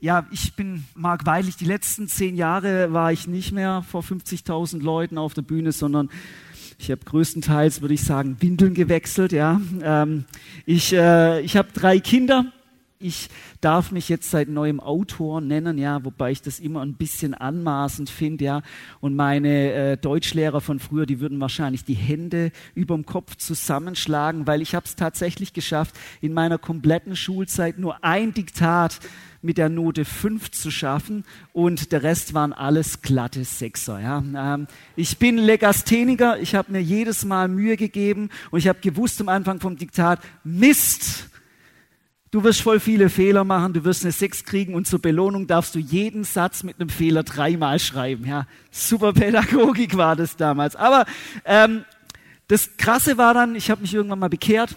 ja, ich bin Marc Weilich. Die letzten zehn Jahre war ich nicht mehr vor 50.000 Leuten auf der Bühne, sondern ich habe größtenteils, würde ich sagen, Windeln gewechselt. Ja, ähm, ich, äh, ich habe drei Kinder ich darf mich jetzt seit neuem Autor nennen, ja, wobei ich das immer ein bisschen anmaßend finde, ja. Und meine äh, Deutschlehrer von früher, die würden wahrscheinlich die Hände überm Kopf zusammenschlagen, weil ich habe es tatsächlich geschafft, in meiner kompletten Schulzeit nur ein Diktat mit der Note 5 zu schaffen und der Rest waren alles glatte Sechser. Ja. Ähm, ich bin Legastheniker, ich habe mir jedes Mal Mühe gegeben und ich habe gewusst am Anfang vom Diktat, Mist, Du wirst voll viele Fehler machen, du wirst eine Sechs kriegen und zur Belohnung darfst du jeden Satz mit einem Fehler dreimal schreiben. Ja, super Pädagogik war das damals. Aber ähm, das Krasse war dann, ich habe mich irgendwann mal bekehrt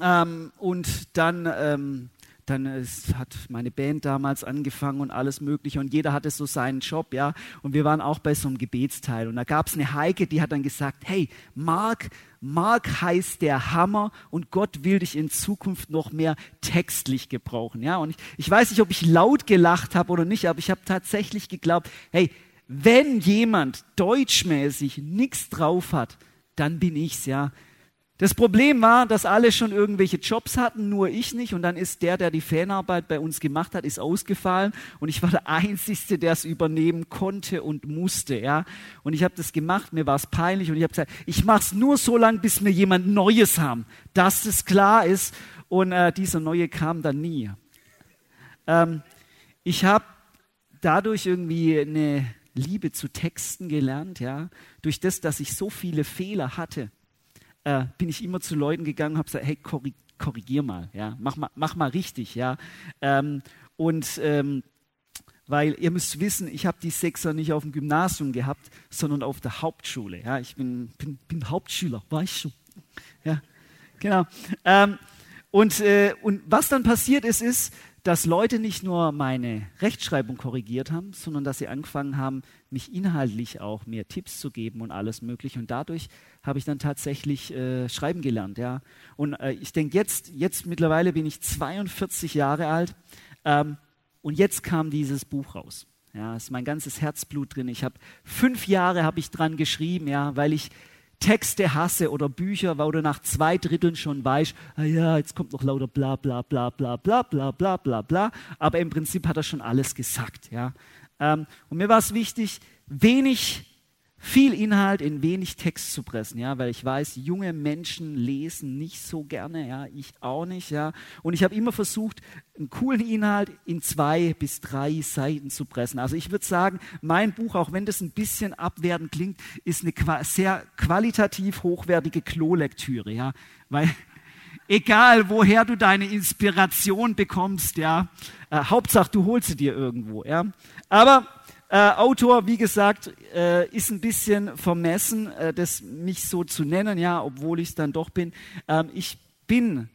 ähm, und dann ähm, dann ist, hat meine Band damals angefangen und alles Mögliche und jeder hatte so seinen Job, ja. Und wir waren auch bei so einem Gebetsteil und da gab es eine Heike, die hat dann gesagt, hey, Mark, Mark heißt der Hammer und Gott will dich in Zukunft noch mehr textlich gebrauchen, ja. Und ich, ich weiß nicht, ob ich laut gelacht habe oder nicht, aber ich habe tatsächlich geglaubt, hey, wenn jemand deutschmäßig nichts drauf hat, dann bin ich's, ja. Das Problem war, dass alle schon irgendwelche Jobs hatten, nur ich nicht. Und dann ist der, der die Fanarbeit bei uns gemacht hat, ist ausgefallen. Und ich war der Einzige, der es übernehmen konnte und musste. Ja? Und ich habe das gemacht, mir war es peinlich. Und ich habe gesagt, ich mache es nur so lange, bis wir jemand Neues haben, dass es klar ist. Und äh, dieser Neue kam dann nie. Ähm, ich habe dadurch irgendwie eine Liebe zu Texten gelernt, ja, durch das, dass ich so viele Fehler hatte äh, bin ich immer zu Leuten gegangen und habe gesagt, hey, korrigier mal, ja, mach mal, mach mal richtig, ja. Ähm, und ähm, weil ihr müsst wissen, ich habe die Sechser nicht auf dem Gymnasium gehabt, sondern auf der Hauptschule. Ja, ich bin, bin, bin Hauptschüler, weißt du? Ja, genau. Ähm, und, äh, und was dann passiert ist, ist, dass Leute nicht nur meine Rechtschreibung korrigiert haben, sondern dass sie angefangen haben, mich inhaltlich auch mehr Tipps zu geben und alles Mögliche. Und dadurch habe ich dann tatsächlich äh, schreiben gelernt. Ja. Und äh, ich denke, jetzt, jetzt mittlerweile bin ich 42 Jahre alt ähm, und jetzt kam dieses Buch raus. Ja, ist mein ganzes Herzblut drin. Ich habe fünf Jahre habe ich dran geschrieben, ja, weil ich Texte hasse oder Bücher, wo du nach zwei Dritteln schon weißt, ah ja, jetzt kommt noch lauter bla bla bla bla bla bla bla bla bla, aber im Prinzip hat er schon alles gesagt. Ja. Ähm, und mir war es wichtig, wenig viel Inhalt in wenig Text zu pressen, ja, weil ich weiß, junge Menschen lesen nicht so gerne, ja, ich auch nicht, ja. Und ich habe immer versucht, einen coolen Inhalt in zwei bis drei Seiten zu pressen. Also ich würde sagen, mein Buch, auch wenn das ein bisschen abwertend klingt, ist eine sehr qualitativ hochwertige Klolektüre, ja, weil egal woher du deine Inspiration bekommst, ja, äh, Hauptsache du holst sie dir irgendwo, ja. Aber äh, Autor, wie gesagt, äh, ist ein bisschen vermessen, äh, das mich so zu nennen, ja, obwohl ich es dann doch bin. Ähm, ich bin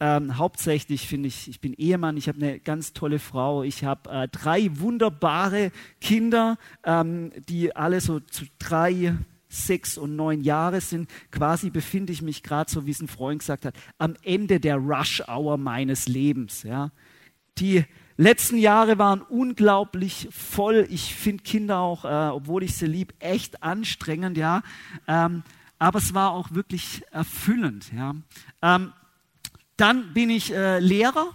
ähm, hauptsächlich, finde ich, ich bin Ehemann, ich habe eine ganz tolle Frau, ich habe äh, drei wunderbare Kinder, ähm, die alle so zu drei, sechs und neun Jahre sind. Quasi befinde ich mich gerade, so wie es ein Freund gesagt hat, am Ende der Rush-Hour meines Lebens. Ja. Die letzten Jahre waren unglaublich voll. Ich finde Kinder auch, äh, obwohl ich sie lieb, echt anstrengend, ja. Ähm, aber es war auch wirklich erfüllend, ja. Ähm, dann bin ich äh, Lehrer.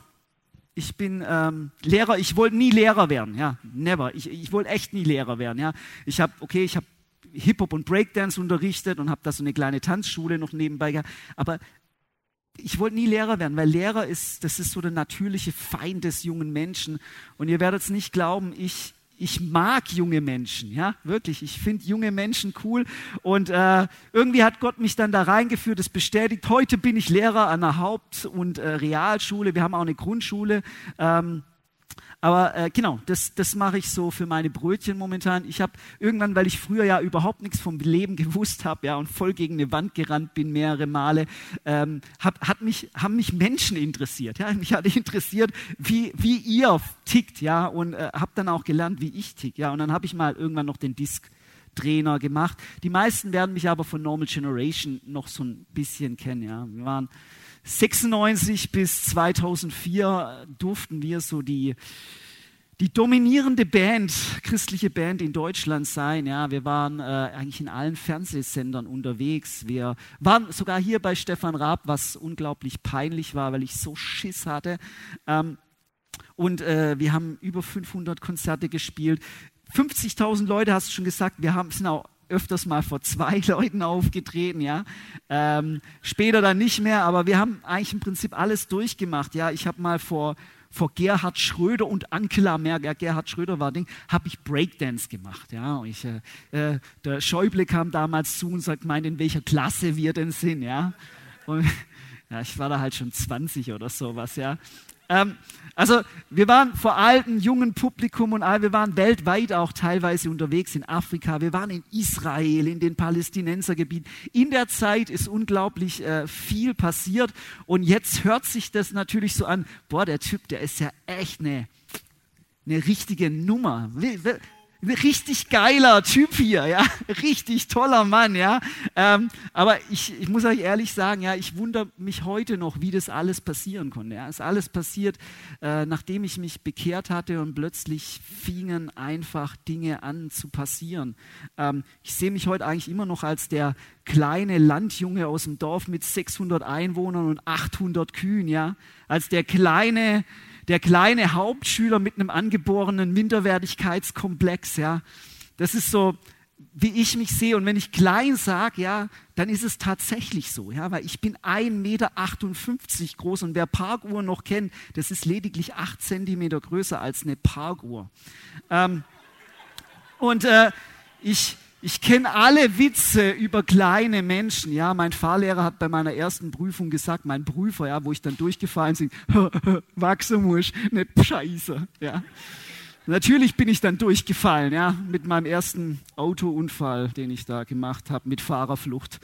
Ich bin ähm, Lehrer. Ich wollte nie Lehrer werden, ja. Never. Ich, ich wollte echt nie Lehrer werden, ja. Ich habe, okay, ich habe Hip-Hop und Breakdance unterrichtet und habe da so eine kleine Tanzschule noch nebenbei gehabt. Aber ich wollte nie Lehrer werden, weil Lehrer ist, das ist so der natürliche Feind des jungen Menschen. Und ihr werdet es nicht glauben, ich, ich mag junge Menschen, ja, wirklich. Ich finde junge Menschen cool. Und äh, irgendwie hat Gott mich dann da reingeführt, es bestätigt. Heute bin ich Lehrer an der Haupt- und äh, Realschule. Wir haben auch eine Grundschule. Ähm, aber äh, genau, das, das mache ich so für meine Brötchen momentan. Ich habe irgendwann, weil ich früher ja überhaupt nichts vom Leben gewusst habe, ja, und voll gegen eine Wand gerannt bin mehrere Male, ähm, hab, hat mich, haben mich Menschen interessiert. Ja, mich hat interessiert, wie, wie ihr tickt, ja, und äh, habe dann auch gelernt, wie ich tick, ja. Und dann habe ich mal irgendwann noch den Disk Trainer gemacht. Die meisten werden mich aber von Normal Generation noch so ein bisschen kennen. Ja. Wir waren 96 bis 2004 durften wir so die die dominierende Band, christliche Band in Deutschland sein. Ja, wir waren äh, eigentlich in allen Fernsehsendern unterwegs. Wir waren sogar hier bei Stefan Raab, was unglaublich peinlich war, weil ich so Schiss hatte. Ähm, und äh, wir haben über 500 Konzerte gespielt. 50.000 Leute, hast du schon gesagt. Wir haben, sind auch öfters mal vor zwei Leuten aufgetreten, ja. Ähm, später dann nicht mehr, aber wir haben eigentlich im Prinzip alles durchgemacht, ja. Ich habe mal vor vor Gerhard Schröder und Angela Merkel, Gerhard Schröder war Ding, habe ich Breakdance gemacht. Ja, und ich, äh, äh, der Schäuble kam damals zu und sagt, meint, in welcher Klasse wir denn sind. Ja, und, ja ich war da halt schon 20 oder sowas. Ja, ähm, also wir waren vor alten, jungen Publikum und all, wir waren weltweit auch teilweise unterwegs in Afrika, wir waren in Israel, in den Palästinensergebieten. In der Zeit ist unglaublich äh, viel passiert. Und jetzt hört sich das natürlich so an, boah, der Typ, der ist ja echt eine, eine richtige Nummer richtig geiler Typ hier, ja, richtig toller Mann, ja. Ähm, aber ich, ich muss euch ehrlich sagen, ja, ich wundere mich heute noch, wie das alles passieren konnte. Ja. Es ist alles passiert, äh, nachdem ich mich bekehrt hatte und plötzlich fingen einfach Dinge an zu passieren. Ähm, ich sehe mich heute eigentlich immer noch als der kleine Landjunge aus dem Dorf mit 600 Einwohnern und 800 Kühen, ja, als der kleine der kleine Hauptschüler mit einem angeborenen Minderwertigkeitskomplex, ja. Das ist so, wie ich mich sehe. Und wenn ich klein sage, ja, dann ist es tatsächlich so, ja, weil ich bin 1,58 Meter groß und wer Parkuhr noch kennt, das ist lediglich 8 Zentimeter größer als eine Parkuhr. Ähm, und äh, ich, ich kenne alle Witze über kleine Menschen. Ja, mein Fahrlehrer hat bei meiner ersten Prüfung gesagt, mein Prüfer, ja, wo ich dann durchgefallen bin, wachsen muss, nicht scheiße. Ja. Natürlich bin ich dann durchgefallen, ja, mit meinem ersten Autounfall, den ich da gemacht habe, mit Fahrerflucht.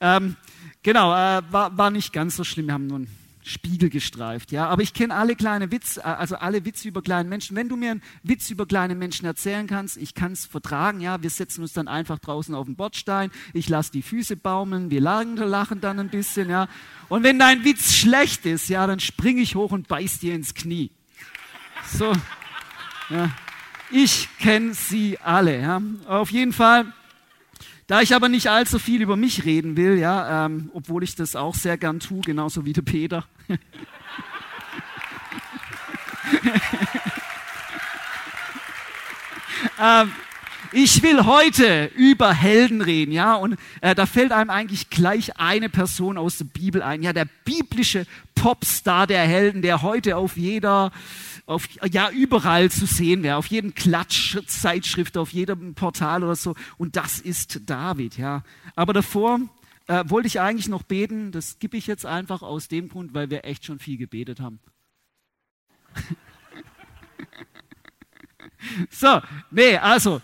Ähm, genau, äh, war, war nicht ganz so schlimm. Wir haben nun Spiegel gestreift, ja. Aber ich kenne alle kleine Witze, äh, also alle Witze über kleine Menschen. Wenn du mir einen Witz über kleine Menschen erzählen kannst, ich kann es vertragen, ja. Wir setzen uns dann einfach draußen auf den Bordstein, ich lasse die Füße baumeln, wir lachen, lachen dann ein bisschen, ja. Und wenn dein Witz schlecht ist, ja, dann springe ich hoch und beiß dir ins Knie. So, ja. Ich kenne sie alle, ja. Auf jeden Fall da ich aber nicht allzu viel über mich reden will, ja, ähm, obwohl ich das auch sehr gern tue, genauso wie der Peter. ähm, ich will heute über Helden reden, ja, und äh, da fällt einem eigentlich gleich eine Person aus der Bibel ein, ja, der biblische Popstar der Helden, der heute auf jeder auf, ja, überall zu sehen wäre, auf jedem Klatschzeitschrift, auf jedem Portal oder so. Und das ist David, ja. Aber davor äh, wollte ich eigentlich noch beten. Das gebe ich jetzt einfach aus dem Grund, weil wir echt schon viel gebetet haben. so, nee, also,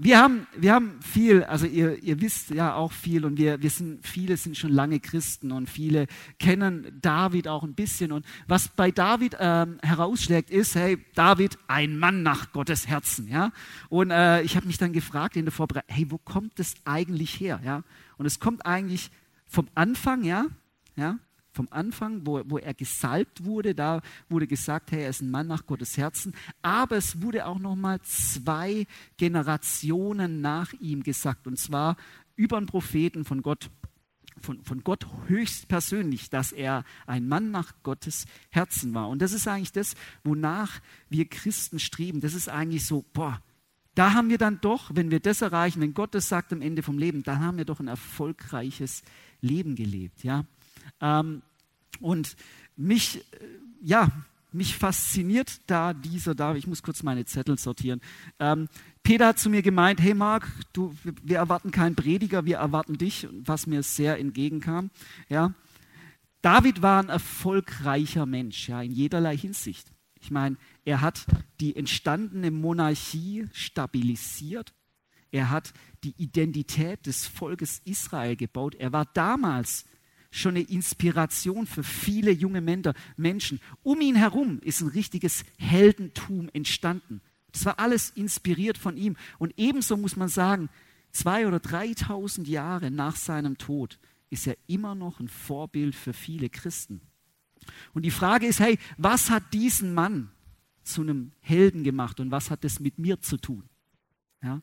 wir haben, wir haben viel, also ihr, ihr wisst ja auch viel und wir, wir sind, viele sind schon lange Christen und viele kennen David auch ein bisschen. Und was bei David ähm, herausschlägt, ist, hey, David, ein Mann nach Gottes Herzen, ja. Und äh, ich habe mich dann gefragt in der Vorbereitung, hey, wo kommt das eigentlich her, ja? Und es kommt eigentlich vom Anfang, ja, ja, vom Anfang, wo, wo er gesalbt wurde, da wurde gesagt, hey, er ist ein Mann nach Gottes Herzen. Aber es wurde auch noch mal zwei Generationen nach ihm gesagt, und zwar über einen Propheten von Gott. Von, von Gott höchstpersönlich, dass er ein Mann nach Gottes Herzen war. Und das ist eigentlich das, wonach wir Christen streben. Das ist eigentlich so, boah, da haben wir dann doch, wenn wir das erreichen, wenn Gott das sagt am Ende vom Leben, dann haben wir doch ein erfolgreiches Leben gelebt. Ja? Ähm, und mich, äh, ja, mich fasziniert da dieser da. Ich muss kurz meine Zettel sortieren. Ähm, Peter hat zu mir gemeint: Hey Marc, du, wir erwarten keinen Prediger, wir erwarten dich, was mir sehr entgegenkam. Ja, David war ein erfolgreicher Mensch, ja, in jederlei Hinsicht. Ich meine, er hat die entstandene Monarchie stabilisiert. Er hat die Identität des Volkes Israel gebaut. Er war damals schon eine Inspiration für viele junge Menschen. Um ihn herum ist ein richtiges Heldentum entstanden. Das war alles inspiriert von ihm. Und ebenso muss man sagen, zwei oder dreitausend Jahre nach seinem Tod ist er immer noch ein Vorbild für viele Christen. Und die Frage ist, hey, was hat diesen Mann zu einem Helden gemacht und was hat das mit mir zu tun? Ja?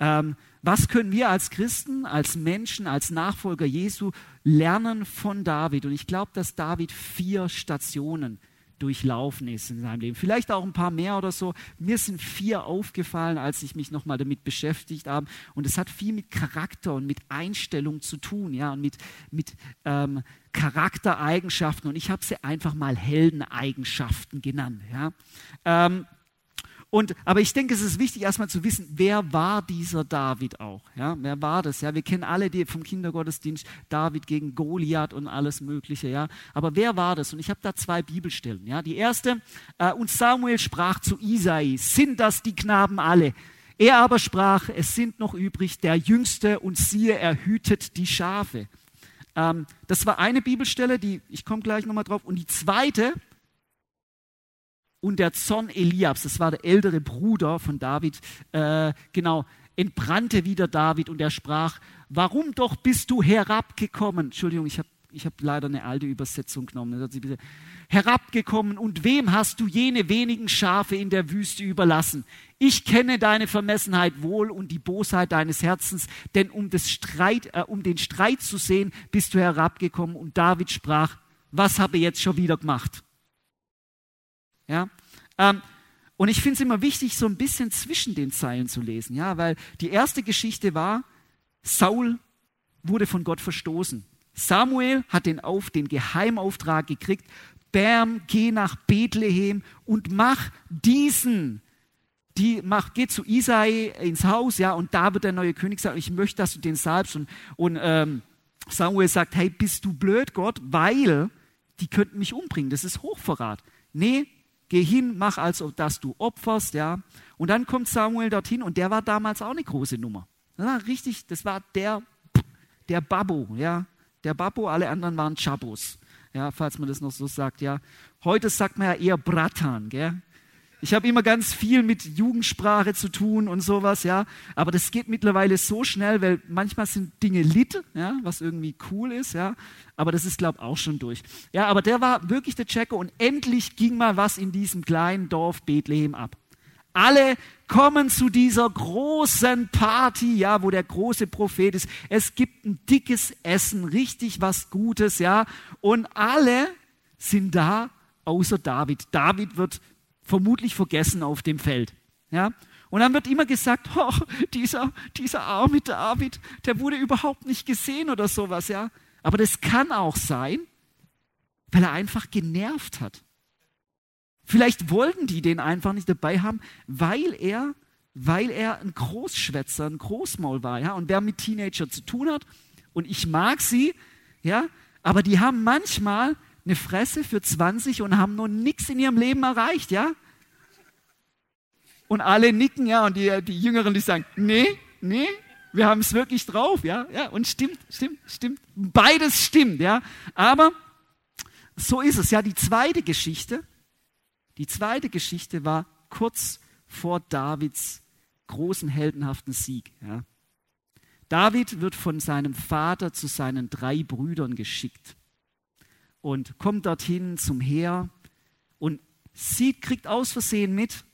Ähm, was können wir als Christen, als Menschen, als Nachfolger Jesu lernen von David? Und ich glaube, dass David vier Stationen durchlaufen ist in seinem Leben. Vielleicht auch ein paar mehr oder so. Mir sind vier aufgefallen, als ich mich nochmal damit beschäftigt habe. Und es hat viel mit Charakter und mit Einstellung zu tun, ja, und mit, mit ähm, Charaktereigenschaften. Und ich habe sie einfach mal Heldeneigenschaften genannt, ja. Ähm, und, aber ich denke, es ist wichtig, erstmal zu wissen, wer war dieser David auch? Ja, wer war das? Ja, wir kennen alle die vom Kindergottesdienst David gegen Goliath und alles Mögliche. Ja, aber wer war das? Und ich habe da zwei Bibelstellen. Ja, die erste: äh, Und Samuel sprach zu Isai: Sind das die Knaben alle? Er aber sprach: Es sind noch übrig der Jüngste und siehe, er hütet die Schafe. Ähm, das war eine Bibelstelle, die ich komme gleich nochmal drauf. Und die zweite und der Zorn Eliabs, das war der ältere Bruder von David, äh, genau, entbrannte wieder David und er sprach, warum doch bist du herabgekommen? Entschuldigung, ich habe ich hab leider eine alte Übersetzung genommen. Herabgekommen und wem hast du jene wenigen Schafe in der Wüste überlassen? Ich kenne deine Vermessenheit wohl und die Bosheit deines Herzens, denn um, Streit, äh, um den Streit zu sehen, bist du herabgekommen. Und David sprach, was habe ich jetzt schon wieder gemacht? Ja? Ähm, und ich finde es immer wichtig, so ein bisschen zwischen den Zeilen zu lesen, ja, weil die erste Geschichte war, Saul wurde von Gott verstoßen. Samuel hat den, auf, den Geheimauftrag gekriegt, Bam, geh nach Bethlehem und mach diesen, die mach, geh zu Isai ins Haus, ja, und da wird der neue König sagen, ich möchte, dass du den salbst. Und, und ähm, Samuel sagt, hey, bist du blöd, Gott, weil die könnten mich umbringen, das ist Hochverrat. Nee, geh hin, mach als dass du opferst, ja. Und dann kommt Samuel dorthin und der war damals auch eine große Nummer. Das war richtig, das war der, der Babbo, ja. Der Babbo, alle anderen waren Chabos, ja, falls man das noch so sagt, ja. Heute sagt man ja eher Bratan, gell. Ich habe immer ganz viel mit Jugendsprache zu tun und sowas, ja. Aber das geht mittlerweile so schnell, weil manchmal sind Dinge lit, ja, was irgendwie cool ist, ja. Aber das ist, glaube ich, auch schon durch. Ja, aber der war wirklich der Checker und endlich ging mal was in diesem kleinen Dorf Bethlehem ab. Alle kommen zu dieser großen Party, ja, wo der große Prophet ist. Es gibt ein dickes Essen, richtig was Gutes, ja. Und alle sind da, außer David. David wird vermutlich vergessen auf dem Feld. Ja? Und dann wird immer gesagt, oh, dieser, dieser arme David, der wurde überhaupt nicht gesehen oder sowas. Ja? Aber das kann auch sein, weil er einfach genervt hat. Vielleicht wollten die den einfach nicht dabei haben, weil er, weil er ein Großschwätzer, ein Großmaul war. Ja? Und wer mit Teenager zu tun hat, und ich mag sie, ja, aber die haben manchmal eine Fresse für 20 und haben noch nichts in ihrem Leben erreicht, ja? Und alle nicken, ja, und die, die Jüngeren, die sagen, nee, nee, wir haben es wirklich drauf, ja, ja, und stimmt, stimmt, stimmt, beides stimmt, ja, aber so ist es, ja, die zweite Geschichte, die zweite Geschichte war kurz vor Davids großen heldenhaften Sieg, ja. David wird von seinem Vater zu seinen drei Brüdern geschickt und kommt dorthin zum Heer und sieht, kriegt aus Versehen mit,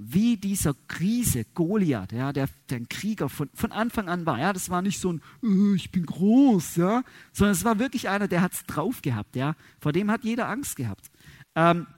wie dieser Krise Goliath, ja, der, der ein Krieger von, von Anfang an war. Ja, das war nicht so ein, äh, ich bin groß, ja, sondern es war wirklich einer, der hat es drauf gehabt. Ja, vor dem hat jeder Angst gehabt. Ähm,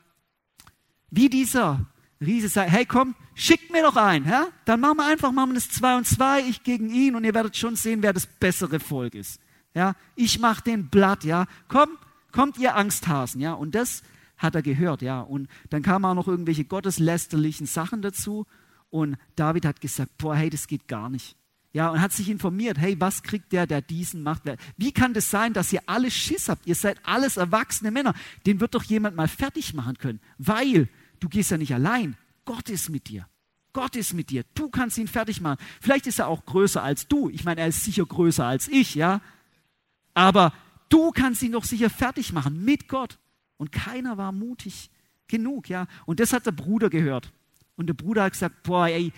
wie dieser Riese sagt, hey komm, schickt mir doch ein, ja? dann machen wir einfach machen wir das zwei und zwei, ich gegen ihn und ihr werdet schon sehen, wer das bessere Volk ist. Ja, ich mache den Blatt, ja, komm, kommt ihr Angsthasen, ja, und das hat er gehört, ja, und dann kamen auch noch irgendwelche gotteslästerlichen Sachen dazu und David hat gesagt, boah, hey, das geht gar nicht. Ja, und hat sich informiert, hey, was kriegt der, der diesen macht? Wie kann das sein, dass ihr alle Schiss habt? Ihr seid alles erwachsene Männer. Den wird doch jemand mal fertig machen können, weil du gehst ja nicht allein. Gott ist mit dir. Gott ist mit dir. Du kannst ihn fertig machen. Vielleicht ist er auch größer als du. Ich meine, er ist sicher größer als ich, ja. Aber Du kannst ihn doch sicher fertig machen mit Gott. Und keiner war mutig genug, ja. Und das hat der Bruder gehört. Und der Bruder hat gesagt, boah, ey,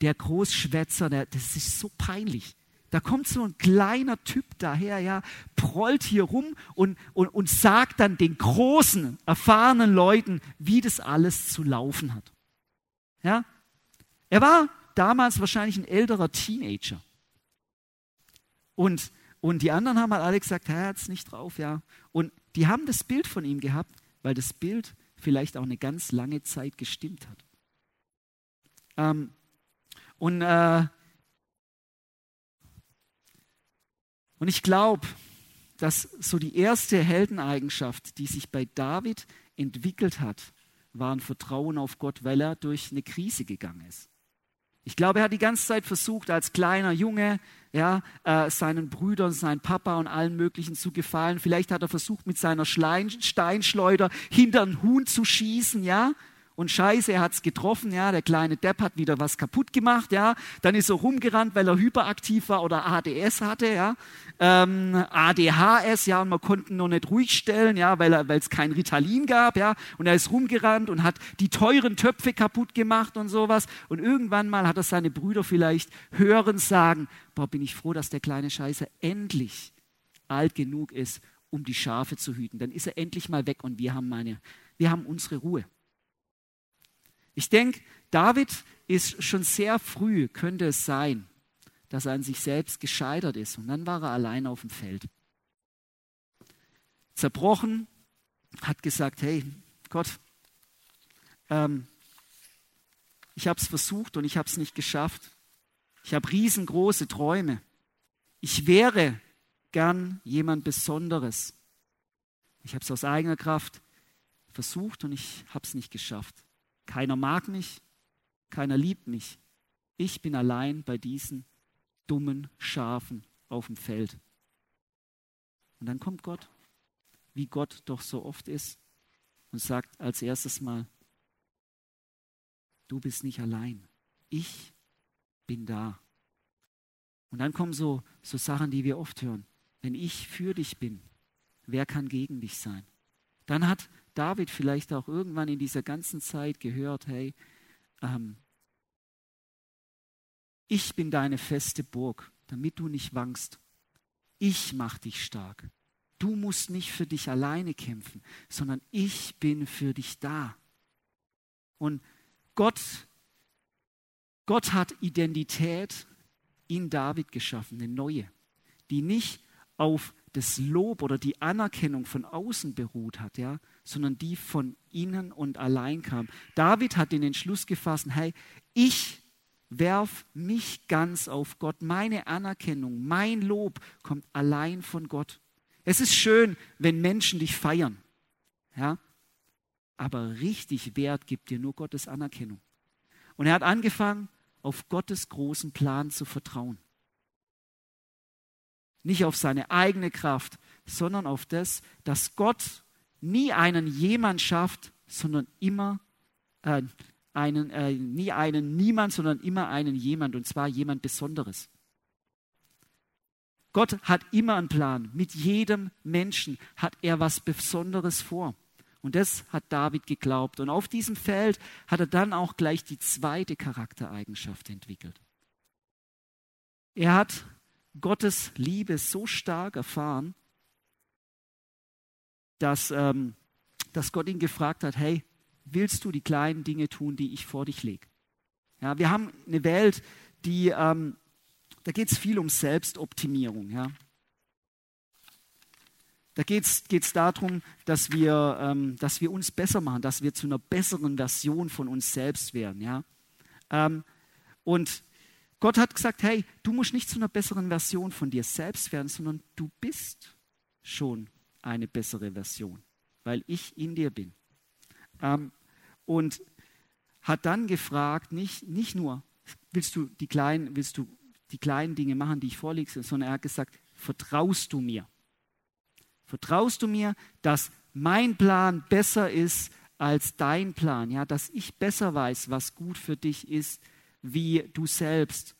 der Großschwätzer, der, das ist so peinlich. Da kommt so ein kleiner Typ daher, ja, prollt hier rum und, und, und sagt dann den großen, erfahrenen Leuten, wie das alles zu laufen hat. Ja? Er war damals wahrscheinlich ein älterer Teenager. Und, und die anderen haben halt alle gesagt, er hat es nicht drauf, ja. Und die haben das Bild von ihm gehabt, weil das Bild vielleicht auch eine ganz lange Zeit gestimmt hat. Ähm, und, äh, und ich glaube, dass so die erste Heldeneigenschaft, die sich bei David entwickelt hat, war ein Vertrauen auf Gott, weil er durch eine Krise gegangen ist. Ich glaube, er hat die ganze Zeit versucht, als kleiner Junge ja, äh, seinen Brüdern, seinem Papa und allen möglichen zu gefallen. Vielleicht hat er versucht, mit seiner Schlein Steinschleuder hinter einen Huhn zu schießen, ja. Und scheiße, er hat es getroffen, ja, der kleine Depp hat wieder was kaputt gemacht, ja. Dann ist er rumgerannt, weil er hyperaktiv war oder ADS hatte, ja. Ähm, ADHS, ja, und man konnte ihn noch nicht ruhig stellen, ja, weil es kein Ritalin gab, ja. Und er ist rumgerannt und hat die teuren Töpfe kaputt gemacht und sowas. Und irgendwann mal hat er seine Brüder vielleicht hören sagen, boah, bin ich froh, dass der kleine Scheiße endlich alt genug ist, um die Schafe zu hüten. Dann ist er endlich mal weg und wir haben meine, wir haben unsere Ruhe. Ich denke, David ist schon sehr früh, könnte es sein, dass er an sich selbst gescheitert ist. Und dann war er allein auf dem Feld. Zerbrochen, hat gesagt, hey Gott, ähm, ich habe es versucht und ich habe es nicht geschafft. Ich habe riesengroße Träume. Ich wäre gern jemand Besonderes. Ich habe es aus eigener Kraft versucht und ich habe es nicht geschafft. Keiner mag mich, keiner liebt mich. Ich bin allein bei diesen dummen Schafen auf dem Feld. Und dann kommt Gott, wie Gott doch so oft ist, und sagt als erstes mal, du bist nicht allein. Ich bin da. Und dann kommen so, so Sachen, die wir oft hören. Wenn ich für dich bin, wer kann gegen dich sein? Dann hat David vielleicht auch irgendwann in dieser ganzen Zeit gehört, hey, ähm, ich bin deine feste Burg, damit du nicht wankst. Ich mach dich stark. Du musst nicht für dich alleine kämpfen, sondern ich bin für dich da. Und Gott, Gott hat Identität in David geschaffen, eine neue, die nicht auf das Lob oder die Anerkennung von außen beruht hat, ja, sondern die von innen und allein kam. David hat den Entschluss gefasst, hey, ich werf mich ganz auf Gott. Meine Anerkennung, mein Lob kommt allein von Gott. Es ist schön, wenn Menschen dich feiern, ja, aber richtig Wert gibt dir nur Gottes Anerkennung. Und er hat angefangen, auf Gottes großen Plan zu vertrauen. Nicht auf seine eigene Kraft, sondern auf das, dass Gott nie einen jemand schafft, sondern immer äh, einen, äh, nie einen niemand, sondern immer einen jemand, und zwar jemand Besonderes. Gott hat immer einen Plan. Mit jedem Menschen hat er was Besonderes vor. Und das hat David geglaubt. Und auf diesem Feld hat er dann auch gleich die zweite Charaktereigenschaft entwickelt. Er hat Gottes Liebe so stark erfahren, dass, ähm, dass Gott ihn gefragt hat, hey, willst du die kleinen Dinge tun, die ich vor dich lege? Ja, wir haben eine Welt, die, ähm, da geht es viel um Selbstoptimierung. Ja. Da geht es darum, dass wir, ähm, dass wir uns besser machen, dass wir zu einer besseren Version von uns selbst werden. Ja. Ähm, und Gott hat gesagt, hey, du musst nicht zu einer besseren Version von dir selbst werden, sondern du bist schon eine bessere Version, weil ich in dir bin. Ähm, und hat dann gefragt, nicht, nicht nur, willst du, die kleinen, willst du die kleinen Dinge machen, die ich vorlege, sondern er hat gesagt, vertraust du mir? Vertraust du mir, dass mein Plan besser ist als dein Plan? Ja, dass ich besser weiß, was gut für dich ist, wie du selbst.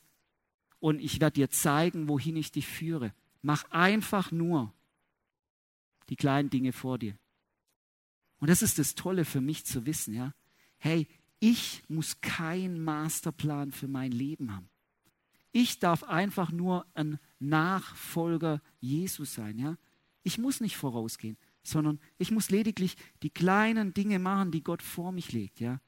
Und ich werde dir zeigen, wohin ich dich führe. Mach einfach nur die kleinen Dinge vor dir. Und das ist das Tolle für mich zu wissen, ja. Hey, ich muss keinen Masterplan für mein Leben haben. ich darf einfach nur ein Nachfolger Jesus sein. Ja? Ich muss nicht vorausgehen, sondern ich muss lediglich die kleinen Dinge machen, die Gott vor mich legt. Ja?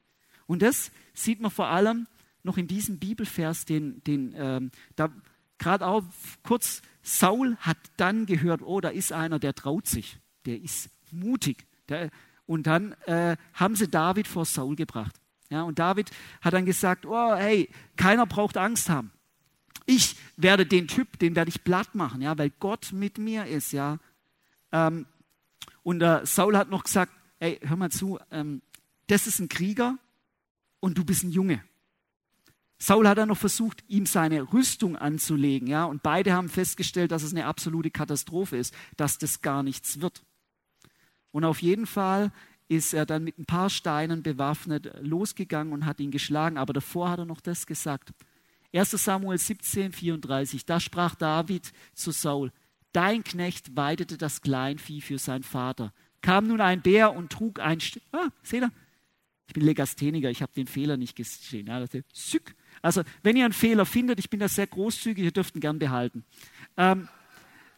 Und das sieht man vor allem noch in diesem Bibelvers, den, den ähm, da gerade auch kurz, Saul hat dann gehört, oh, da ist einer, der traut sich, der ist mutig. Der, und dann äh, haben sie David vor Saul gebracht. Ja, und David hat dann gesagt, oh, hey, keiner braucht Angst haben. Ich werde den Typ, den werde ich platt machen, ja, weil Gott mit mir ist, ja. Ähm, und äh, Saul hat noch gesagt, hey, hör mal zu, ähm, das ist ein Krieger und du bist ein Junge. Saul hat dann noch versucht, ihm seine Rüstung anzulegen, ja, und beide haben festgestellt, dass es eine absolute Katastrophe ist, dass das gar nichts wird. Und auf jeden Fall ist er dann mit ein paar Steinen bewaffnet losgegangen und hat ihn geschlagen, aber davor hat er noch das gesagt. 1. Samuel 17, 34, da sprach David zu Saul, dein Knecht weidete das Kleinvieh für sein Vater. Kam nun ein Bär und trug ein Stück, ah, seht ihr, ich bin Legastheniker, ich habe den Fehler nicht gesehen. Ja, das Sück. Also, wenn ihr einen Fehler findet, ich bin da sehr großzügig, ihr dürft ihn gern behalten. Ähm,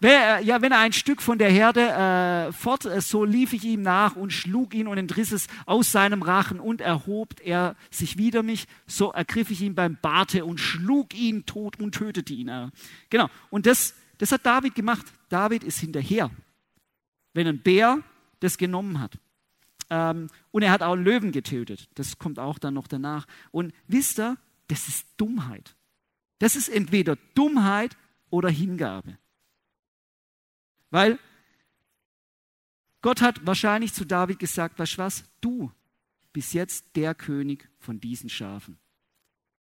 wenn, ja, wenn er ein Stück von der Herde äh, fort, äh, so lief ich ihm nach und schlug ihn und entriss es aus seinem Rachen und erhob er sich wider mich, so ergriff ich ihn beim Barte und schlug ihn tot und tötete ihn. Äh. Genau. Und das, das hat David gemacht. David ist hinterher, wenn ein Bär das genommen hat. Ähm, und er hat auch einen Löwen getötet. Das kommt auch dann noch danach. Und wisst ihr, das ist Dummheit. Das ist entweder Dummheit oder Hingabe. Weil Gott hat wahrscheinlich zu David gesagt, weißt du was, du bist jetzt der König von diesen Schafen.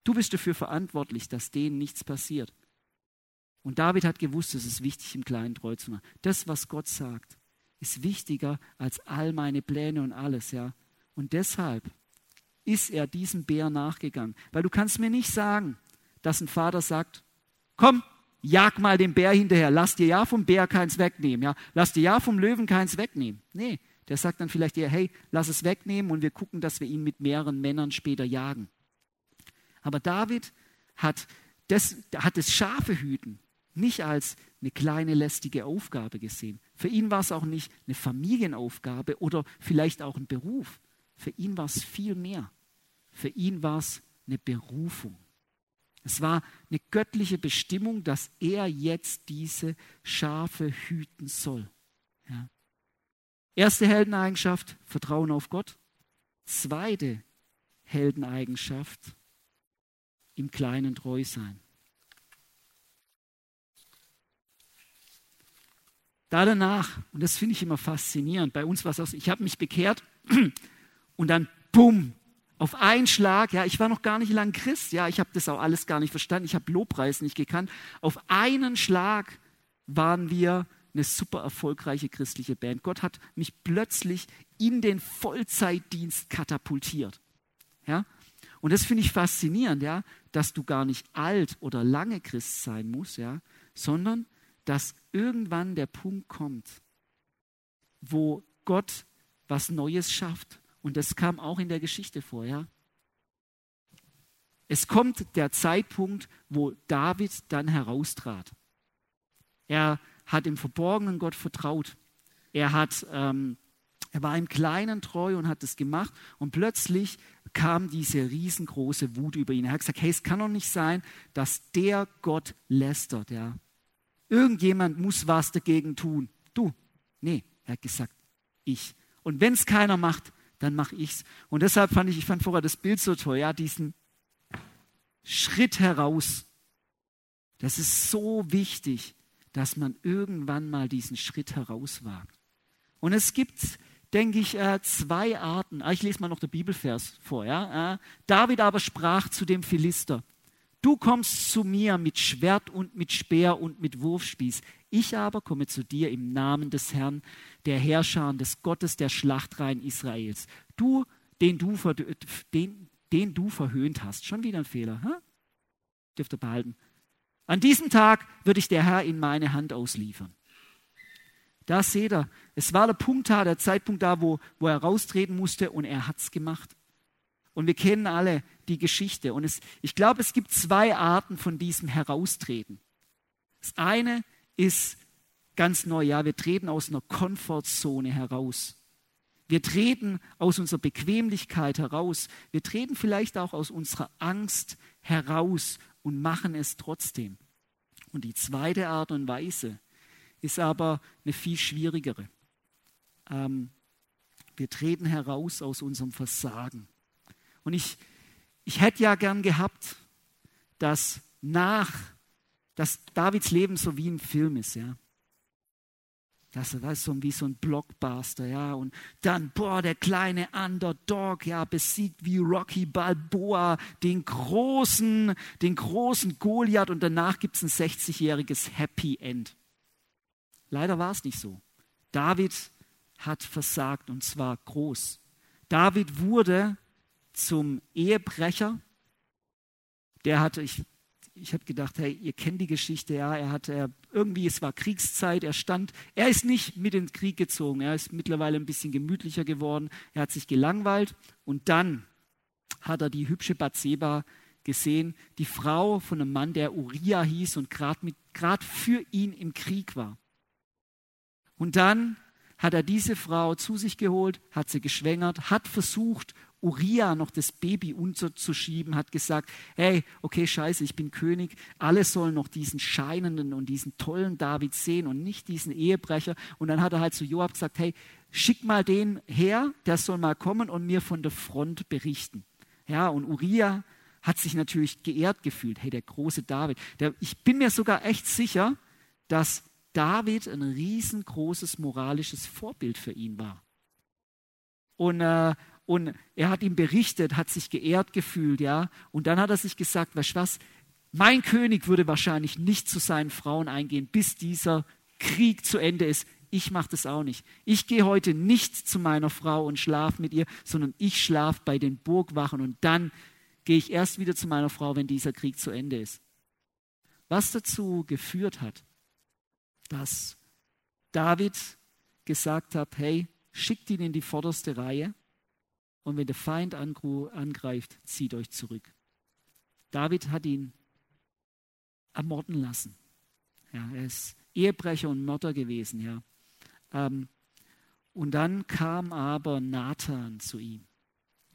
Du bist dafür verantwortlich, dass denen nichts passiert. Und David hat gewusst, es ist wichtig, im Kleinen treu zu machen. Das, was Gott sagt, ist wichtiger als all meine Pläne und alles, ja. Und deshalb ist er diesem Bär nachgegangen. Weil du kannst mir nicht sagen, dass ein Vater sagt, komm, jag mal den Bär hinterher, lass dir ja vom Bär keins wegnehmen, ja, lass dir ja vom Löwen keins wegnehmen. Nee, der sagt dann vielleicht eher, hey, lass es wegnehmen und wir gucken, dass wir ihn mit mehreren Männern später jagen. Aber David hat das, hat das Schafe hüten nicht als eine kleine lästige Aufgabe gesehen. Für ihn war es auch nicht eine Familienaufgabe oder vielleicht auch ein Beruf. Für ihn war es viel mehr. Für ihn war es eine Berufung. Es war eine göttliche Bestimmung, dass er jetzt diese Schafe hüten soll. Ja. Erste Heldeneigenschaft, Vertrauen auf Gott. Zweite Heldeneigenschaft, im Kleinen treu sein. Da danach, und das finde ich immer faszinierend, bei uns war es auch so, ich habe mich bekehrt und dann bumm, auf einen Schlag, ja, ich war noch gar nicht lang Christ, ja, ich habe das auch alles gar nicht verstanden, ich habe Lobpreis nicht gekannt. Auf einen Schlag waren wir eine super erfolgreiche christliche Band. Gott hat mich plötzlich in den Vollzeitdienst katapultiert. Ja? Und das finde ich faszinierend, ja, dass du gar nicht alt oder lange Christ sein musst, ja, sondern dass irgendwann der Punkt kommt, wo Gott was Neues schafft. Und das kam auch in der Geschichte vor, ja. Es kommt der Zeitpunkt, wo David dann heraustrat. Er hat im Verborgenen Gott vertraut. Er, hat, ähm, er war im Kleinen treu und hat es gemacht. Und plötzlich kam diese riesengroße Wut über ihn. Er hat gesagt, hey, es kann doch nicht sein, dass der Gott lästert. Ja. Irgendjemand muss was dagegen tun. Du? Nee, er hat gesagt, ich. Und wenn es keiner macht, dann mache ich's. Und deshalb fand ich, ich fand vorher das Bild so toll, ja, diesen Schritt heraus. Das ist so wichtig, dass man irgendwann mal diesen Schritt herauswagt. Und es gibt, denke ich, äh, zwei Arten. Ah, ich lese mal noch den Bibelvers vor. Ja? Äh, David aber sprach zu dem Philister, Du kommst zu mir mit Schwert und mit Speer und mit Wurfspieß. Ich aber komme zu dir im Namen des Herrn, der Herrscher des Gottes der Schlachtreihen Israels. Du, den du, den, den du verhöhnt hast. Schon wieder ein Fehler. Hä? Dürft ihr behalten. An diesem Tag würde ich der Herr in meine Hand ausliefern. Da seht ihr, es war der Punkt da, der Zeitpunkt da, wo, wo er raustreten musste und er hat es gemacht. Und wir kennen alle die Geschichte. Und es, ich glaube, es gibt zwei Arten von diesem Heraustreten. Das eine ist ganz neu, ja, wir treten aus einer Komfortzone heraus. Wir treten aus unserer Bequemlichkeit heraus. Wir treten vielleicht auch aus unserer Angst heraus und machen es trotzdem. Und die zweite Art und Weise ist aber eine viel schwierigere. Ähm, wir treten heraus aus unserem Versagen. Und ich, ich hätte ja gern gehabt, dass nach, dass Davids Leben so wie ein Film ist, ja. Das, ist so wie so ein Blockbuster, ja. Und dann, boah, der kleine Underdog, ja, besiegt wie Rocky Balboa den großen, den großen Goliath und danach gibt es ein 60-jähriges Happy End. Leider war es nicht so. David hat versagt und zwar groß. David wurde zum Ehebrecher. Der hatte, ich, ich habe gedacht, hey, ihr kennt die Geschichte, ja, er hatte, er, irgendwie, es war Kriegszeit, er stand, er ist nicht mit in den Krieg gezogen, er ist mittlerweile ein bisschen gemütlicher geworden, er hat sich gelangweilt und dann hat er die hübsche Bathseba gesehen, die Frau von einem Mann, der Uriah hieß und gerade für ihn im Krieg war. Und dann hat er diese Frau zu sich geholt, hat sie geschwängert, hat versucht, Uriah noch das Baby unterzuschieben, hat gesagt, hey, okay, scheiße, ich bin König, alle sollen noch diesen scheinenden und diesen tollen David sehen und nicht diesen Ehebrecher. Und dann hat er halt zu Joab gesagt, hey, schick mal den her, der soll mal kommen und mir von der Front berichten. Ja, und Uriah hat sich natürlich geehrt gefühlt, hey, der große David. Der, ich bin mir sogar echt sicher, dass David ein riesengroßes moralisches Vorbild für ihn war. Und, äh, und er hat ihm berichtet, hat sich geehrt gefühlt, ja. Und dann hat er sich gesagt, weißt du was, mein König würde wahrscheinlich nicht zu seinen Frauen eingehen, bis dieser Krieg zu Ende ist. Ich mache das auch nicht. Ich gehe heute nicht zu meiner Frau und schlafe mit ihr, sondern ich schlafe bei den Burgwachen und dann gehe ich erst wieder zu meiner Frau, wenn dieser Krieg zu Ende ist. Was dazu geführt hat, dass David gesagt hat, hey, schickt ihn in die vorderste Reihe und wenn der Feind angreift, zieht euch zurück. David hat ihn ermorden lassen. Ja, er ist Ehebrecher und Mörder gewesen. Ja. Ähm, und dann kam aber Nathan zu ihm.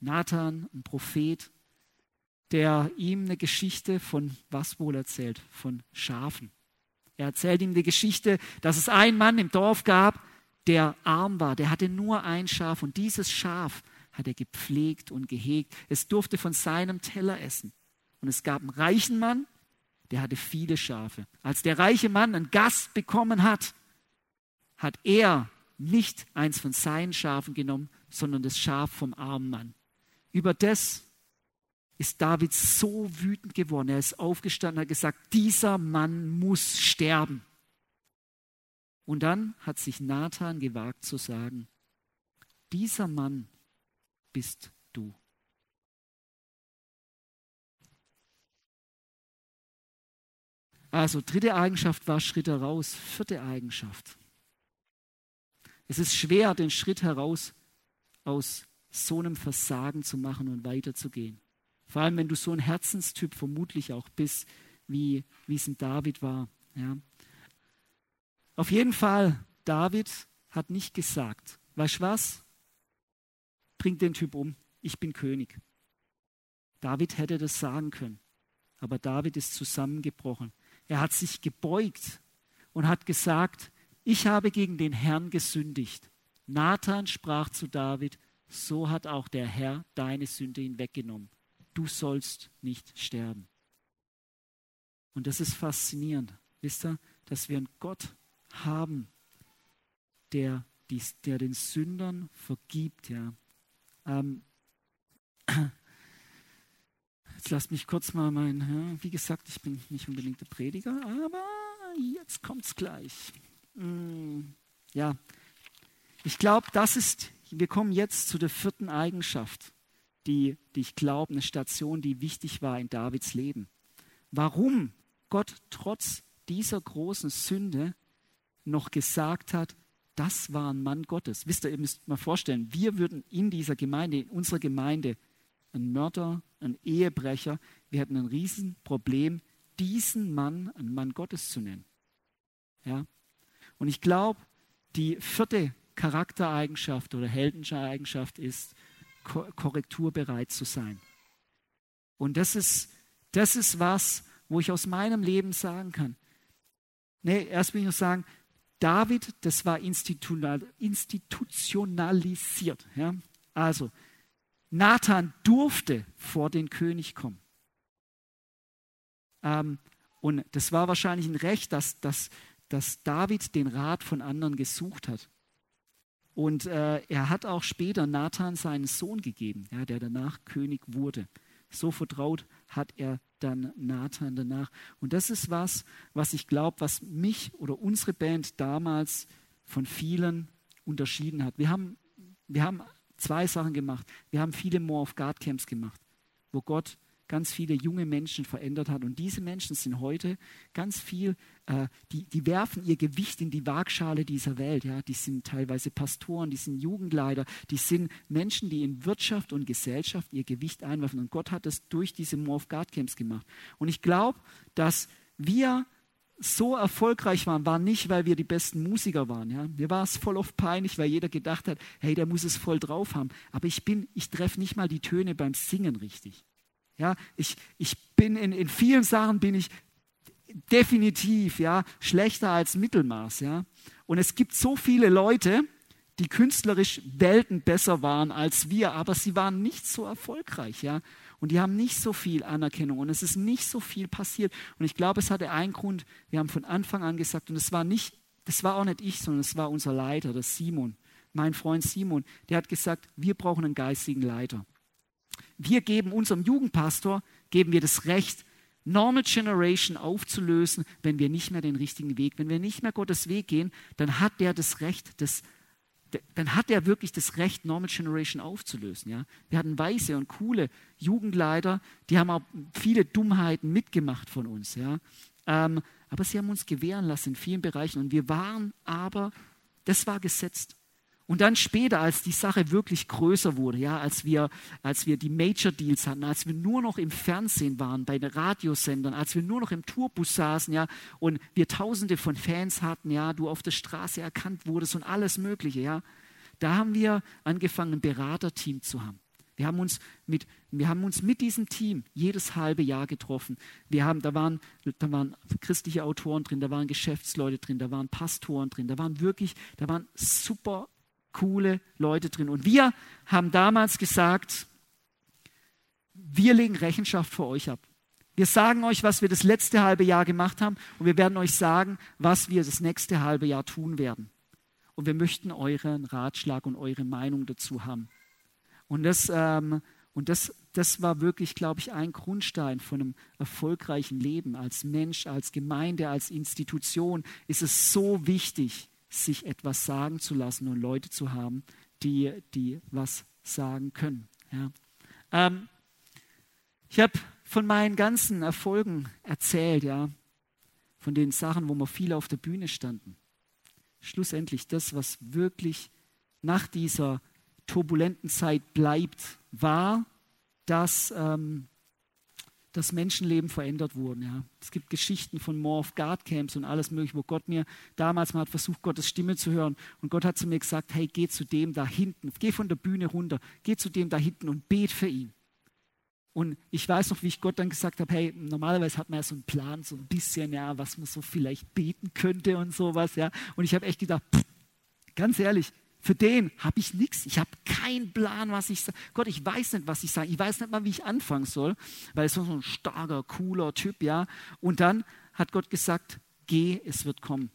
Nathan, ein Prophet, der ihm eine Geschichte von was wohl erzählt? Von Schafen. Er erzählt ihm die Geschichte, dass es einen Mann im Dorf gab, der arm war. Der hatte nur ein Schaf und dieses Schaf hat er gepflegt und gehegt. Es durfte von seinem Teller essen. Und es gab einen reichen Mann, der hatte viele Schafe. Als der reiche Mann einen Gast bekommen hat, hat er nicht eins von seinen Schafen genommen, sondern das Schaf vom armen Mann. Über das ist David so wütend geworden. Er ist aufgestanden und hat gesagt, dieser Mann muss sterben. Und dann hat sich Nathan gewagt zu sagen, dieser Mann bist du. Also dritte Eigenschaft war Schritt heraus. Vierte Eigenschaft. Es ist schwer, den Schritt heraus aus so einem Versagen zu machen und weiterzugehen. Vor allem, wenn du so ein Herzenstyp vermutlich auch bist, wie, wie es in David war. Ja. Auf jeden Fall, David hat nicht gesagt, weißt du was? Bring den Typ um, ich bin König. David hätte das sagen können, aber David ist zusammengebrochen. Er hat sich gebeugt und hat gesagt, ich habe gegen den Herrn gesündigt. Nathan sprach zu David, so hat auch der Herr deine Sünde hinweggenommen du sollst nicht sterben. Und das ist faszinierend, wisst ihr, dass wir einen Gott haben, der, der den Sündern vergibt. Ja. Ähm, jetzt lasst mich kurz mal mein, ja, wie gesagt, ich bin nicht unbedingt der Prediger, aber jetzt kommt es gleich. Mm, ja, ich glaube, das ist, wir kommen jetzt zu der vierten Eigenschaft die, die ich glaube, eine Station, die wichtig war in Davids Leben. Warum Gott trotz dieser großen Sünde noch gesagt hat, das war ein Mann Gottes. Wisst ihr, ihr müsst mal vorstellen, wir würden in dieser Gemeinde, in unserer Gemeinde, ein Mörder, ein Ehebrecher. Wir hatten ein Riesenproblem, diesen Mann einen Mann Gottes zu nennen. Ja? Und ich glaube, die vierte Charaktereigenschaft oder heldische Eigenschaft ist, korrekturbereit zu sein. Und das ist, das ist was, wo ich aus meinem Leben sagen kann. Nee, erst will ich noch sagen, David, das war institutionalisiert. Ja? Also, Nathan durfte vor den König kommen. Ähm, und das war wahrscheinlich ein Recht, dass, dass, dass David den Rat von anderen gesucht hat. Und äh, er hat auch später Nathan seinen Sohn gegeben, ja, der danach König wurde. So vertraut hat er dann Nathan danach. Und das ist was, was ich glaube, was mich oder unsere Band damals von vielen unterschieden hat. Wir haben, wir haben zwei Sachen gemacht. Wir haben viele More of God Camps gemacht, wo Gott ganz viele junge Menschen verändert hat. Und diese Menschen sind heute ganz viel, äh, die, die werfen ihr Gewicht in die Waagschale dieser Welt. Ja? Die sind teilweise Pastoren, die sind Jugendleiter, die sind Menschen, die in Wirtschaft und Gesellschaft ihr Gewicht einwerfen. Und Gott hat das durch diese of God Camps gemacht. Und ich glaube, dass wir so erfolgreich waren, war nicht, weil wir die besten Musiker waren. Ja. Mir war es voll oft peinlich, weil jeder gedacht hat, hey, der muss es voll drauf haben. Aber ich bin, ich treffe nicht mal die Töne beim Singen richtig. Ja, ich, ich bin in, in vielen Sachen bin ich definitiv ja, schlechter als Mittelmaß. Ja. Und es gibt so viele Leute, die künstlerisch Welten besser waren als wir, aber sie waren nicht so erfolgreich. Ja. Und die haben nicht so viel Anerkennung und es ist nicht so viel passiert. Und ich glaube, es hatte einen Grund. Wir haben von Anfang an gesagt, und es war nicht, das war auch nicht ich, sondern es war unser Leiter, das Simon, mein Freund Simon, der hat gesagt, wir brauchen einen geistigen Leiter wir geben unserem Jugendpastor, geben wir das Recht, Normal Generation aufzulösen, wenn wir nicht mehr den richtigen Weg, wenn wir nicht mehr Gottes Weg gehen, dann hat der das Recht, das, dann hat er wirklich das Recht, Normal Generation aufzulösen. Ja? Wir hatten weise und coole Jugendleiter, die haben auch viele Dummheiten mitgemacht von uns. Ja? Ähm, aber sie haben uns gewähren lassen in vielen Bereichen und wir waren aber, das war gesetzt. Und dann später, als die Sache wirklich größer wurde, ja, als wir, als wir die Major Deals hatten, als wir nur noch im Fernsehen waren, bei den Radiosendern, als wir nur noch im Tourbus saßen, ja, und wir Tausende von Fans hatten, ja, du auf der Straße erkannt wurdest und alles Mögliche, ja, da haben wir angefangen, ein Beraterteam zu haben. Wir haben uns mit, wir haben uns mit diesem Team jedes halbe Jahr getroffen. Wir haben, da, waren, da waren christliche Autoren drin, da waren Geschäftsleute drin, da waren Pastoren drin, da waren wirklich, da waren super coole Leute drin. Und wir haben damals gesagt, wir legen Rechenschaft vor euch ab. Wir sagen euch, was wir das letzte halbe Jahr gemacht haben und wir werden euch sagen, was wir das nächste halbe Jahr tun werden. Und wir möchten euren Ratschlag und eure Meinung dazu haben. Und das, ähm, und das, das war wirklich, glaube ich, ein Grundstein von einem erfolgreichen Leben als Mensch, als Gemeinde, als Institution. Ist es so wichtig, sich etwas sagen zu lassen und Leute zu haben, die, die was sagen können. Ja. Ähm, ich habe von meinen ganzen Erfolgen erzählt, ja, von den Sachen, wo wir viel auf der Bühne standen. Schlussendlich das, was wirklich nach dieser turbulenten Zeit bleibt, war, dass ähm, dass Menschenleben verändert wurden. Ja. Es gibt Geschichten von More of God Camps und alles mögliche, wo Gott mir damals mal hat versucht, Gottes Stimme zu hören. Und Gott hat zu mir gesagt, hey, geh zu dem da hinten, geh von der Bühne runter, geh zu dem da hinten und bet für ihn. Und ich weiß noch, wie ich Gott dann gesagt habe, hey, normalerweise hat man ja so einen Plan, so ein bisschen, ja, was man so vielleicht beten könnte und sowas, ja. Und ich habe echt gedacht, pff, ganz ehrlich, für den habe ich nichts. Ich habe keinen Plan, was ich sage. Gott, ich weiß nicht, was ich sage. Ich weiß nicht mal, wie ich anfangen soll, weil es so ein starker, cooler Typ, ja. Und dann hat Gott gesagt, geh, es wird kommen.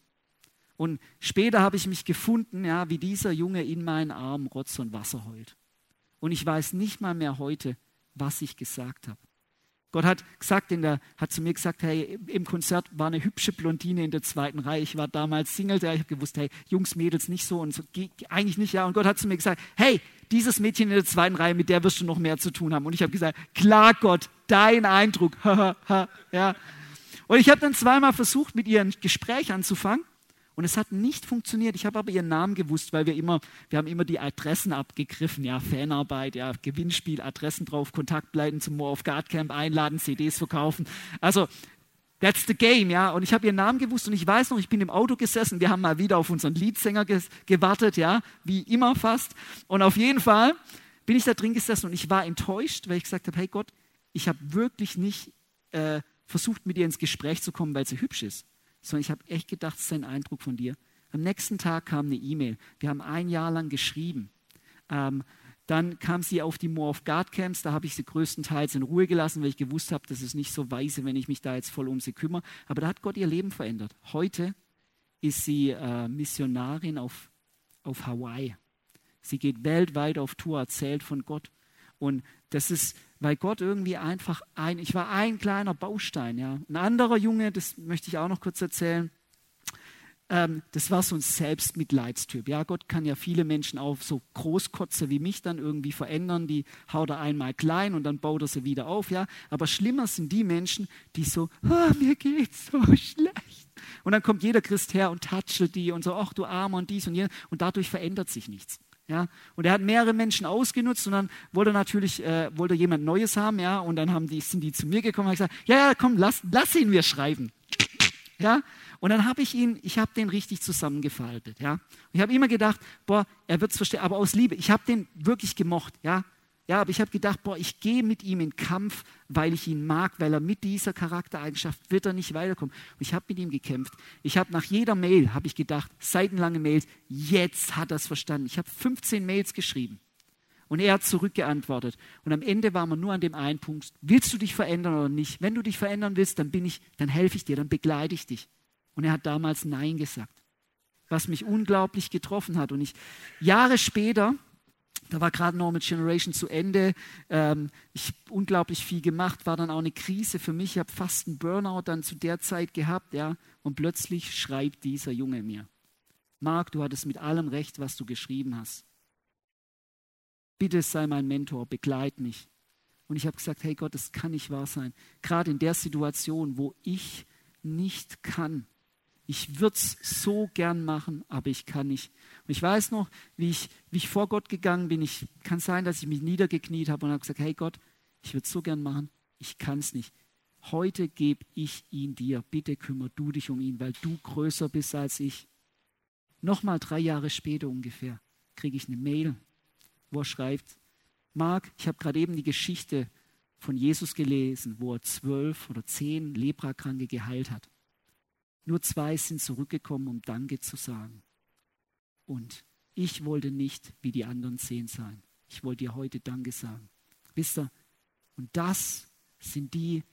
Und später habe ich mich gefunden, ja, wie dieser Junge in meinen Armen Rotz und Wasser heult. Und ich weiß nicht mal mehr heute, was ich gesagt habe. Gott hat gesagt, in der, hat zu mir gesagt, hey, im Konzert war eine hübsche Blondine in der zweiten Reihe. Ich war damals Single, ich habe gewusst, hey, Jungs, Mädels nicht so und so, eigentlich nicht, ja. Und Gott hat zu mir gesagt, hey, dieses Mädchen in der zweiten Reihe, mit der wirst du noch mehr zu tun haben. Und ich habe gesagt, klar, Gott, dein Eindruck, ja. Und ich habe dann zweimal versucht, mit ihr ein Gespräch anzufangen. Und es hat nicht funktioniert. Ich habe aber ihren Namen gewusst, weil wir immer, wir haben immer die Adressen abgegriffen, ja, Fanarbeit, ja, Gewinnspiel, Adressen drauf, Kontaktbleiten zum More of God Camp einladen, CDs verkaufen. Also, that's the game, ja. Und ich habe ihren Namen gewusst und ich weiß noch, ich bin im Auto gesessen, wir haben mal wieder auf unseren Leadsänger gewartet, ja, wie immer fast. Und auf jeden Fall bin ich da drin gesessen und ich war enttäuscht, weil ich gesagt habe, hey Gott, ich habe wirklich nicht äh, versucht, mit ihr ins Gespräch zu kommen, weil sie hübsch ist sondern ich habe echt gedacht, das ist ein Eindruck von dir. Am nächsten Tag kam eine E-Mail. Wir haben ein Jahr lang geschrieben. Ähm, dann kam sie auf die More of God Camps, da habe ich sie größtenteils in Ruhe gelassen, weil ich gewusst habe, das ist nicht so weise, wenn ich mich da jetzt voll um sie kümmere. Aber da hat Gott ihr Leben verändert. Heute ist sie äh, Missionarin auf, auf Hawaii. Sie geht weltweit auf Tour, erzählt von Gott. Und das ist, weil Gott irgendwie einfach ein, ich war ein kleiner Baustein, ja. Ein anderer Junge, das möchte ich auch noch kurz erzählen, ähm, das war so ein Selbstmitleidstyp. Ja, Gott kann ja viele Menschen auch so Großkotze wie mich dann irgendwie verändern, die haut er einmal klein und dann baut er sie wieder auf, ja. Aber schlimmer sind die Menschen, die so, oh, mir geht's so schlecht. Und dann kommt jeder Christ her und touchelt die und so, ach du Armer und dies und jenes und dadurch verändert sich nichts. Ja, und er hat mehrere Menschen ausgenutzt und dann wollte natürlich äh, wollte jemand Neues haben, ja, und dann haben die, sind die zu mir gekommen und gesagt, ja, ja, komm, lass, lass ihn mir schreiben. Ja, und dann habe ich ihn, ich habe den richtig zusammengefaltet, ja. Und ich habe immer gedacht, boah, er wird es verstehen, aber aus Liebe. Ich habe den wirklich gemocht, ja. Ja, aber ich habe gedacht, boah, ich gehe mit ihm in Kampf, weil ich ihn mag, weil er mit dieser Charaktereigenschaft wird er nicht weiterkommen. Und ich habe mit ihm gekämpft. Ich habe nach jeder Mail, habe ich gedacht, seitenlange Mails, jetzt hat er es verstanden. Ich habe 15 Mails geschrieben. Und er hat zurückgeantwortet. Und am Ende waren wir nur an dem einen Punkt, willst du dich verändern oder nicht? Wenn du dich verändern willst, dann bin ich, dann helfe ich dir, dann begleite ich dich. Und er hat damals Nein gesagt. Was mich unglaublich getroffen hat. Und ich, Jahre später, da war gerade Normal Generation zu Ende. Ähm, ich habe unglaublich viel gemacht, war dann auch eine Krise für mich. Ich habe fast einen Burnout dann zu der Zeit gehabt, ja. Und plötzlich schreibt dieser Junge mir: Marc, du hattest mit allem recht, was du geschrieben hast. Bitte sei mein Mentor, begleit mich. Und ich habe gesagt: Hey Gott, das kann nicht wahr sein. Gerade in der Situation, wo ich nicht kann, ich würde es so gern machen, aber ich kann nicht. Und ich weiß noch, wie ich, wie ich vor Gott gegangen bin. Ich kann sein, dass ich mich niedergekniet habe und habe gesagt, hey Gott, ich würde es so gern machen, ich kann es nicht. Heute gebe ich ihn dir. Bitte kümmere du dich um ihn, weil du größer bist als ich. Nochmal drei Jahre später ungefähr kriege ich eine Mail, wo er schreibt, Marc, ich habe gerade eben die Geschichte von Jesus gelesen, wo er zwölf oder zehn Leprakranke geheilt hat. Nur zwei sind zurückgekommen, um Danke zu sagen. Und ich wollte nicht wie die anderen zehn sein. Ich wollte dir heute Danke sagen. Wisst ihr? Und das sind die,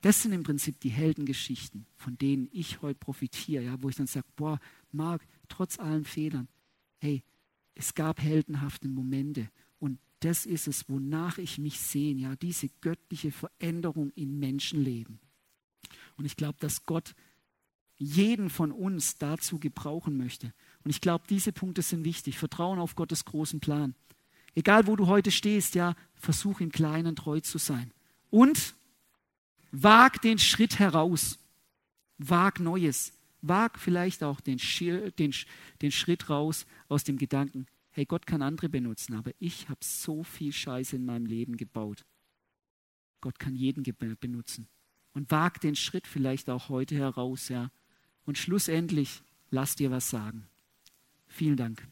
das sind im Prinzip die Heldengeschichten, von denen ich heute profitiere, ja, wo ich dann sage, boah, Marc, trotz allen Fehlern, hey, es gab heldenhafte Momente und das ist es, wonach ich mich sehe, ja, diese göttliche Veränderung in Menschenleben. Und ich glaube, dass Gott jeden von uns dazu gebrauchen möchte. Und ich glaube, diese Punkte sind wichtig. Vertrauen auf Gottes großen Plan. Egal, wo du heute stehst, ja, versuch im Kleinen treu zu sein. Und wag den Schritt heraus. Wag Neues. Wag vielleicht auch den, den, den Schritt raus aus dem Gedanken, hey, Gott kann andere benutzen, aber ich habe so viel Scheiße in meinem Leben gebaut. Gott kann jeden benutzen. Und wag den Schritt vielleicht auch heute heraus, ja, und schlussendlich, lass dir was sagen. Vielen Dank.